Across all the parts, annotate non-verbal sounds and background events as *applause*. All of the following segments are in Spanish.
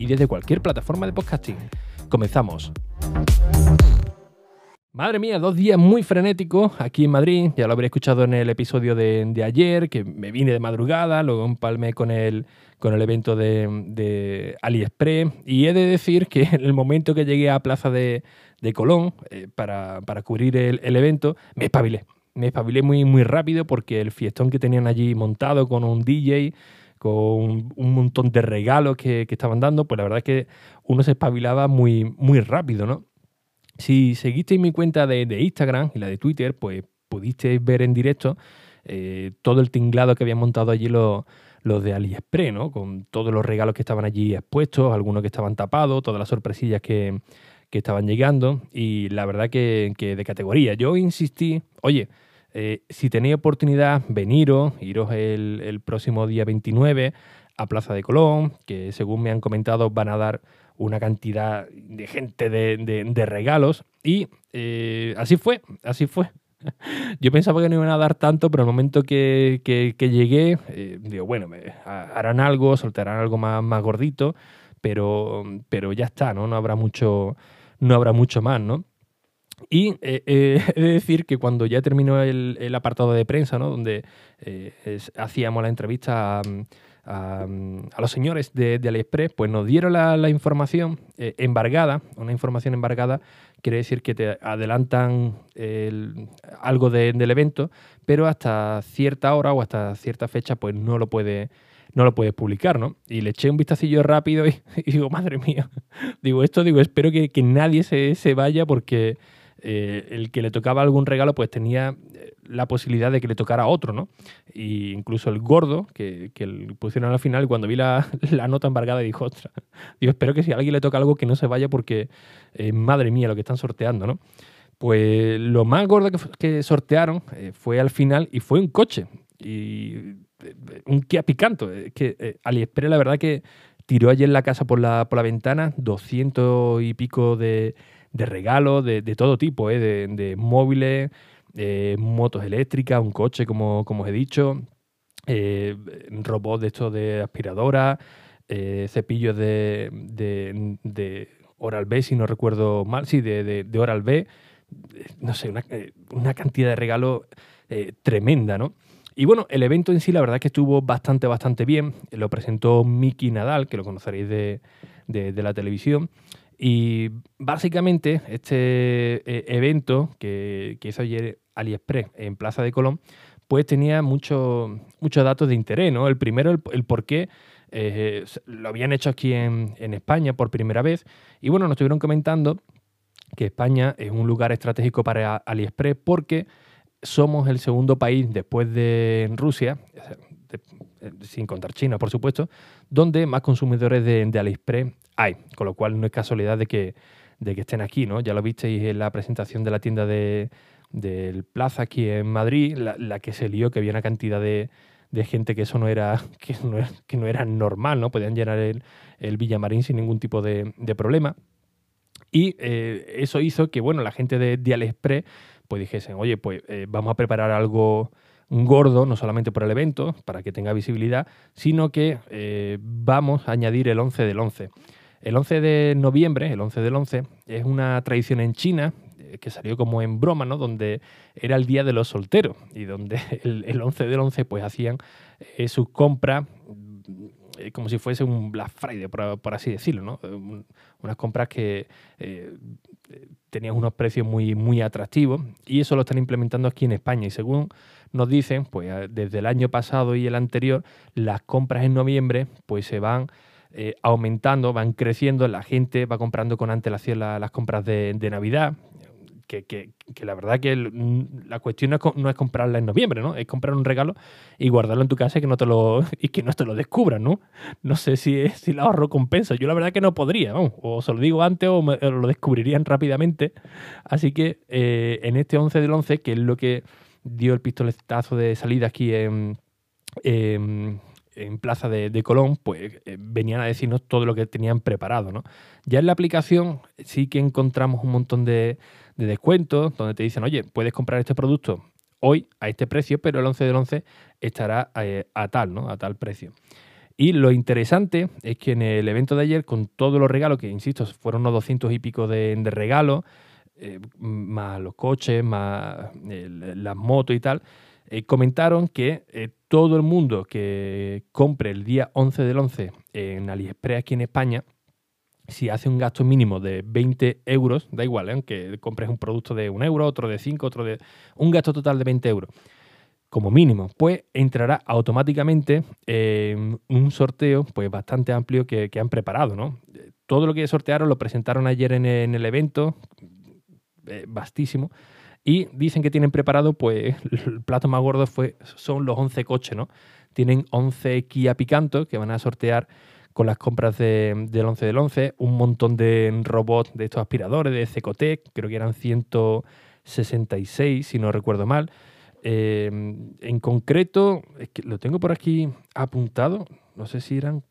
y desde cualquier plataforma de podcasting. Comenzamos. Madre mía, dos días muy frenéticos aquí en Madrid. Ya lo habréis escuchado en el episodio de, ayer, que me vine de madrugada, luego empalmé con el, con el evento de, AliExpress. Y he de decir que en el momento que llegué a Plaza de, Colón eh, para, cubrir el, evento, me espabilé. Me espabilé muy, muy rápido porque el fiestón que tenían allí montado con un DJ, con un montón de regalos que, estaban dando, pues la verdad es que uno se espabilaba muy, muy rápido, ¿no? Si seguisteis mi cuenta de, Instagram y la de Twitter, pues pudisteis ver en directo eh, todo el tinglado que habían montado allí los, los de AliExpress, ¿no? Con todos los regalos que estaban allí expuestos, algunos que estaban tapados, todas las sorpresillas que, estaban llegando y la verdad que, que de categoría. Yo insistí, oye, eh, si tenéis oportunidad, veniros, iros el, próximo día 29 a Plaza de Colón, que según me han comentado van a dar una cantidad de gente de, regalos. Y eh, así fue, así fue. *laughs* Yo pensaba que no iban a dar tanto, pero al momento que, llegué, eh, digo, bueno, harán algo, soltarán algo más, más gordito, pero, pero ya está, ¿no? No habrá mucho, no habrá mucho más, ¿no? Y eh, eh, *laughs* he de decir que cuando ya terminó el, apartado de prensa, ¿no? donde eh, hacíamos la entrevista a, los señores de, AliExpress, pues nos dieron la, información embargada. Una información embargada quiere decir que te adelantan algo del evento, pero hasta cierta hora o hasta cierta fecha, pues no lo puede no lo puedes publicar, ¿no? Y le eché un vistacillo rápido y, *laughs* digo, madre mía, *laughs* digo, esto, digo, espero que, nadie se, se, vaya porque eh, el que le tocaba algún regalo pues tenía eh, la posibilidad de que le tocara otro, ¿no? Y incluso el gordo, que, que pusieron al final, cuando vi *laughs* la, nota embargada, dijo, ostras, digo, espero que si a alguien le toca algo que no se vaya porque, eh, madre mía, lo que están sorteando, ¿no? Pues lo más gordo que, sortearon fue al final y fue un coche. Y un Kia Picanto. que AliExpress la verdad que tiró ayer la casa por la, por la ventana 200 y pico de de regalos de, todo tipo, ¿eh? de, móviles, motos eléctricas, un coche, como, como os he dicho, eh, robots de estos de aspiradora, eh, cepillos de, de, Oral B, si no recuerdo mal, sí, de, Oral B, no sé, una, cantidad de regalos tremenda, ¿no? Y bueno, el evento en sí, la verdad es que estuvo bastante, bastante bien. Lo presentó Miki Nadal, que lo conoceréis de, de la televisión. Y básicamente este eh, evento que, hizo ayer AliExpress en Plaza de Colón, pues tenía muchos datos de interés, ¿no? El primero, el, por qué eh, lo habían hecho aquí en, España por primera vez. Y bueno, nos estuvieron comentando que España es un lugar estratégico para AliExpress porque somos el segundo país después de Rusia, sin contar China, por supuesto, donde más consumidores de, de AliExpress con lo cual no es casualidad de que, de que estén aquí, ¿no? Ya lo visteis en la presentación de la tienda de, del Plaza aquí en Madrid, la, que se lió, que había una cantidad de, gente que eso no era, *laughs* que no que no era normal, ¿no? Podían llenar el, el Villamarín sin ningún tipo de, problema. Y eh, eso hizo que, bueno, la gente de, de AliExpress pues dijesen, oye, pues eh, vamos a preparar algo gordo, no solamente por el evento, para que tenga visibilidad, sino que eh, vamos a añadir el 11 del 11. El 11 de noviembre, el 11 del 11, es una tradición en China eh, que salió como en broma, ¿no? Donde era el día de los solteros y donde *laughs* el, 11 del 11 pues hacían eh, sus compras eh, como si fuese un Black Friday, por, así decirlo, ¿no? unas compras que tenían unos precios muy, muy atractivos y eso lo están implementando aquí en España y según nos dicen, pues desde el año pasado y el anterior, las compras en noviembre pues se van eh, aumentando, van creciendo, la gente va comprando con antelación las compras de, Navidad, que, la verdad que la cuestión no es, comprarla en noviembre, ¿no? Es comprar un regalo y guardarlo en tu casa y que no te lo, *laughs* y que no te lo descubran, ¿no? No sé si, si el ahorro compensa. Yo la verdad que no podría, ¿no? O se lo digo antes o, lo descubrirían rápidamente. Así que eh, en este 11 del 11, que es lo que dio el pistoletazo de salida aquí en, en en Plaza de, Colón, pues eh, venían a decirnos todo lo que tenían preparado. ¿no? Ya en la aplicación sí que encontramos un montón de, descuentos donde te dicen, oye, puedes comprar este producto hoy a este precio, pero el 11 del 11 estará eh, a, tal, ¿no? A tal precio. Y lo interesante es que en el evento de ayer, con todos los regalos, que insisto, fueron unos 200 y pico de, regalos, eh, más los coches, más las motos y tal, eh, comentaron que eh, todo el mundo que compre el día 11 del 11 en AliExpress aquí en España, si hace un gasto mínimo de 20 euros, da igual, ¿eh? aunque compres un producto de un euro, otro de 5, otro de... un gasto total de 20 euros, como mínimo, pues entrará automáticamente en un sorteo pues bastante amplio que, han preparado, ¿no? Todo lo que sortearon lo presentaron ayer en, el evento, vastísimo, y dicen que tienen preparado, pues el plato más gordo fue, son los 11 coches, ¿no? Tienen 11 Kia Picanto que van a sortear con las compras de, del 11 del 11, un montón de robots de estos aspiradores de Cecotec, creo que eran 166, si no recuerdo mal. Eh, en concreto, es que lo tengo por aquí apuntado, no sé si eran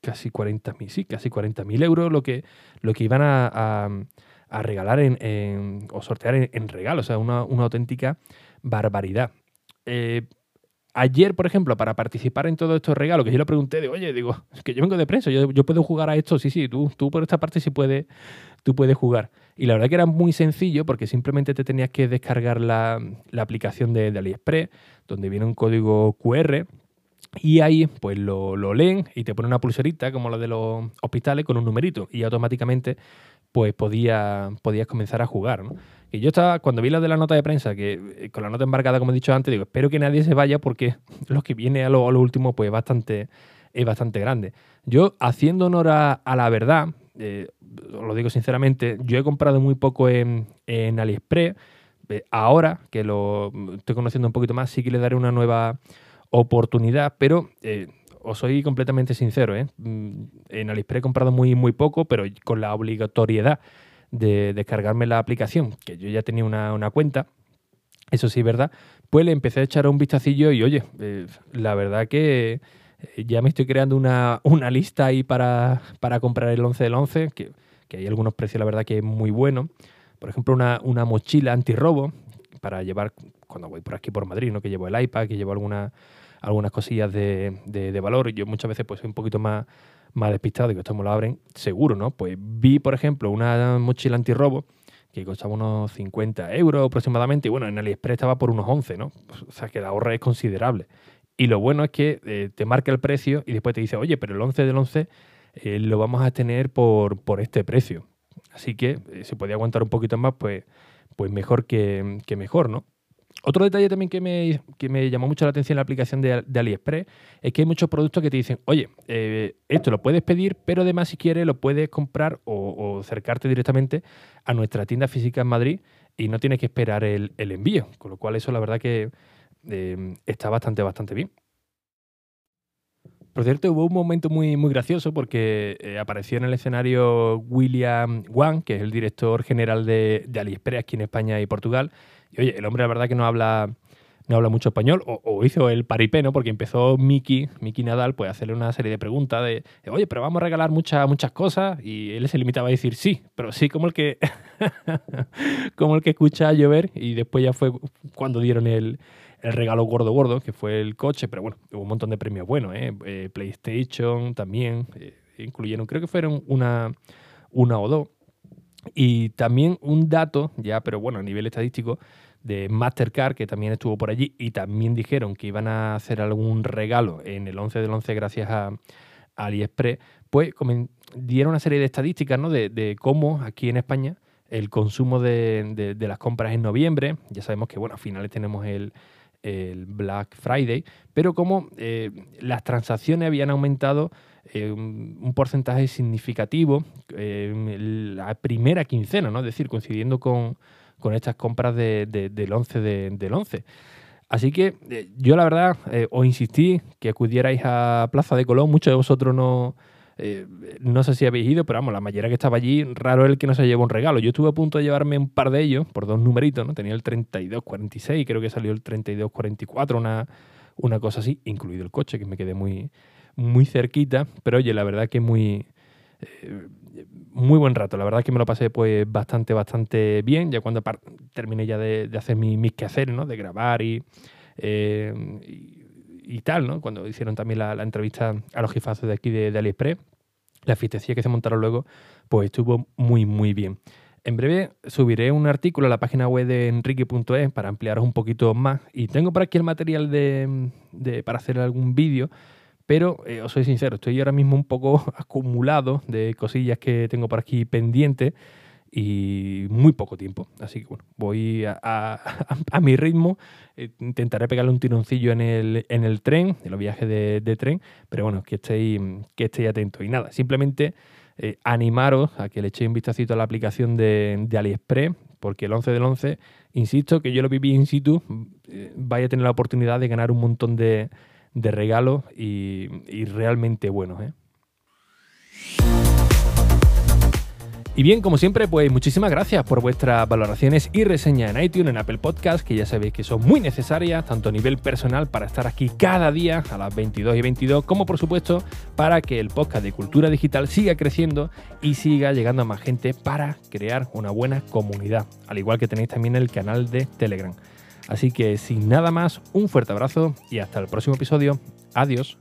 casi 40.000, sí, casi 40.000 euros lo que, lo que iban a regalar en, o sortear en, regalo, o sea, una, auténtica barbaridad. Eh, ayer, por ejemplo, para participar en todos estos regalos, que yo le pregunté, de, oye, digo, es que yo vengo de prensa, yo, puedo jugar a esto, sí, sí, tú, tú por esta parte sí puedes, tú puedes jugar. Y la verdad que era muy sencillo porque simplemente te tenías que descargar la, aplicación de, AliExpress, donde viene un código QR, y ahí pues lo, lo, leen y te ponen una pulserita como la de los hospitales con un numerito y automáticamente pues podía, podías comenzar a jugar. Y yo estaba, cuando vi la de la nota de prensa, que eh, con la nota embarcada, como he dicho antes, digo, espero que nadie se vaya porque *laughs* lo que viene a lo, último pues bastante, es bastante grande. Yo, haciendo honor a, la verdad, eh, lo digo sinceramente, yo he comprado muy poco en, en AliExpress. Eh, ahora que lo estoy conociendo un poquito más, sí que le daré una nueva oportunidad, pero os soy completamente sincero, ¿eh? Mm, en Aliexpress he comprado muy, muy poco, pero con la obligatoriedad de descargarme la aplicación, que yo ya tenía una, cuenta, eso sí verdad, pues le empecé a echar un vistacillo y oye, eh, la verdad que eh, ya me estoy creando una, lista ahí para, comprar el 11 del 11, que, que, hay algunos precios, la verdad que es muy bueno. Por ejemplo, una, una mochila antirrobo para llevar cuando voy por aquí por Madrid, ¿no? que llevo el iPad, que llevo alguna algunas cosillas de, de, valor. Yo muchas veces pues soy un poquito más, más despistado, digo, esto me lo abren seguro, ¿no? Pues vi, por ejemplo, una mochila antirrobo que costaba unos 50 euros aproximadamente, y bueno, en AliExpress estaba por unos 11, ¿no? O sea, que la ahorra es considerable. Y lo bueno es que eh, te marca el precio y después te dice, oye, pero el 11 del 11 eh, lo vamos a tener por, por este precio. Así que eh, si podía aguantar un poquito más, pues, pues mejor que mejor, ¿no? Otro detalle también que me, me, llamó mucho la atención en la aplicación de, AliExpress es que hay muchos productos que te dicen, oye, eh, esto lo puedes pedir, pero además si quieres lo puedes comprar o, acercarte directamente a nuestra tienda física en Madrid y no tienes que esperar el, envío. Con lo cual eso la verdad que eh, está bastante, bastante bien. Por cierto, hubo un momento muy, muy gracioso porque eh, apareció en el escenario William Wang, que es el director general de, AliExpress aquí en España y Portugal, y oye, el hombre la verdad que no habla, no habla mucho español, o, hizo el paripé, ¿no? Porque empezó Miki, Miki Nadal, pues a hacerle una serie de preguntas de, oye, pero vamos a regalar muchas muchas cosas, y él se limitaba a decir sí, pero sí como el que *laughs* como el que escucha llover, y después ya fue cuando dieron el, regalo gordo gordo, que fue el coche, pero bueno, hubo un montón de premios buenos, ¿eh? eh PlayStation también, eh, incluyeron, creo que fueron una, una o dos. Y también un dato, ya, pero bueno, a nivel estadístico, de Mastercard, que también estuvo por allí, y también dijeron que iban a hacer algún regalo en el 11 del 11 gracias a, AliExpress, pues dieron una serie de estadísticas ¿no? de, cómo aquí en España el consumo de, las compras en noviembre, ya sabemos que bueno, a finales tenemos el, Black Friday, pero como eh, las transacciones habían aumentado eh, un, porcentaje significativo eh, la primera quincena, ¿no? Es decir, coincidiendo con, con estas compras del 11 del 11. Así que yo la verdad os insistí que acudierais a Plaza de Colón. Muchos de vosotros no, eh, no sé si habéis ido, pero vamos, la mayoría que estaba allí, raro el que no se llevó un regalo. Yo estuve a punto de llevarme un par de ellos por dos numeritos, ¿no? Tenía el 3246, creo que salió el 3244, una, una cosa así, incluido el coche, que me quedé muy, muy cerquita. Pero oye, la verdad que muy muy buen rato. La verdad es que me lo pasé pues bastante, bastante bien. Ya cuando terminé ya de, hacer mis, quehaceres, ¿no? De grabar eh, y, y, tal, ¿no? Cuando hicieron también la, entrevista a los jefazos de aquí de, AliExpress, la fiestecilla que se montaron luego, pues estuvo muy, muy bien. En breve subiré un artículo a la página web de enrique.es para ampliaros un poquito más. Y tengo por aquí el material de, de para hacer algún vídeo pero eh, os soy sincero, estoy ahora mismo un poco *laughs* acumulado de cosillas que tengo por aquí pendientes y muy poco tiempo. Así que bueno, voy *laughs* a, mi ritmo. Eh, intentaré pegarle un tironcillo en el, en el tren, en los viajes de, tren, pero bueno, que estéis, que estéis atentos. Y nada, simplemente eh, animaros a que le echéis un vistacito a la aplicación de, de AliExpress, porque el 11 del 11, insisto, que yo lo viví in situ, vaya a tener la oportunidad de ganar un montón de de regalo y, realmente bueno ¿eh? Y bien, como siempre, pues muchísimas gracias por vuestras valoraciones y reseñas en iTunes, en Apple Podcast, que ya sabéis que son muy necesarias, tanto a nivel personal para estar aquí cada día a las 22 y 22, como por supuesto para que el podcast de Cultura Digital siga creciendo y siga llegando a más gente para crear una buena comunidad, al igual que tenéis también el canal de Telegram. Así que sin nada más, un fuerte abrazo y hasta el próximo episodio. Adiós.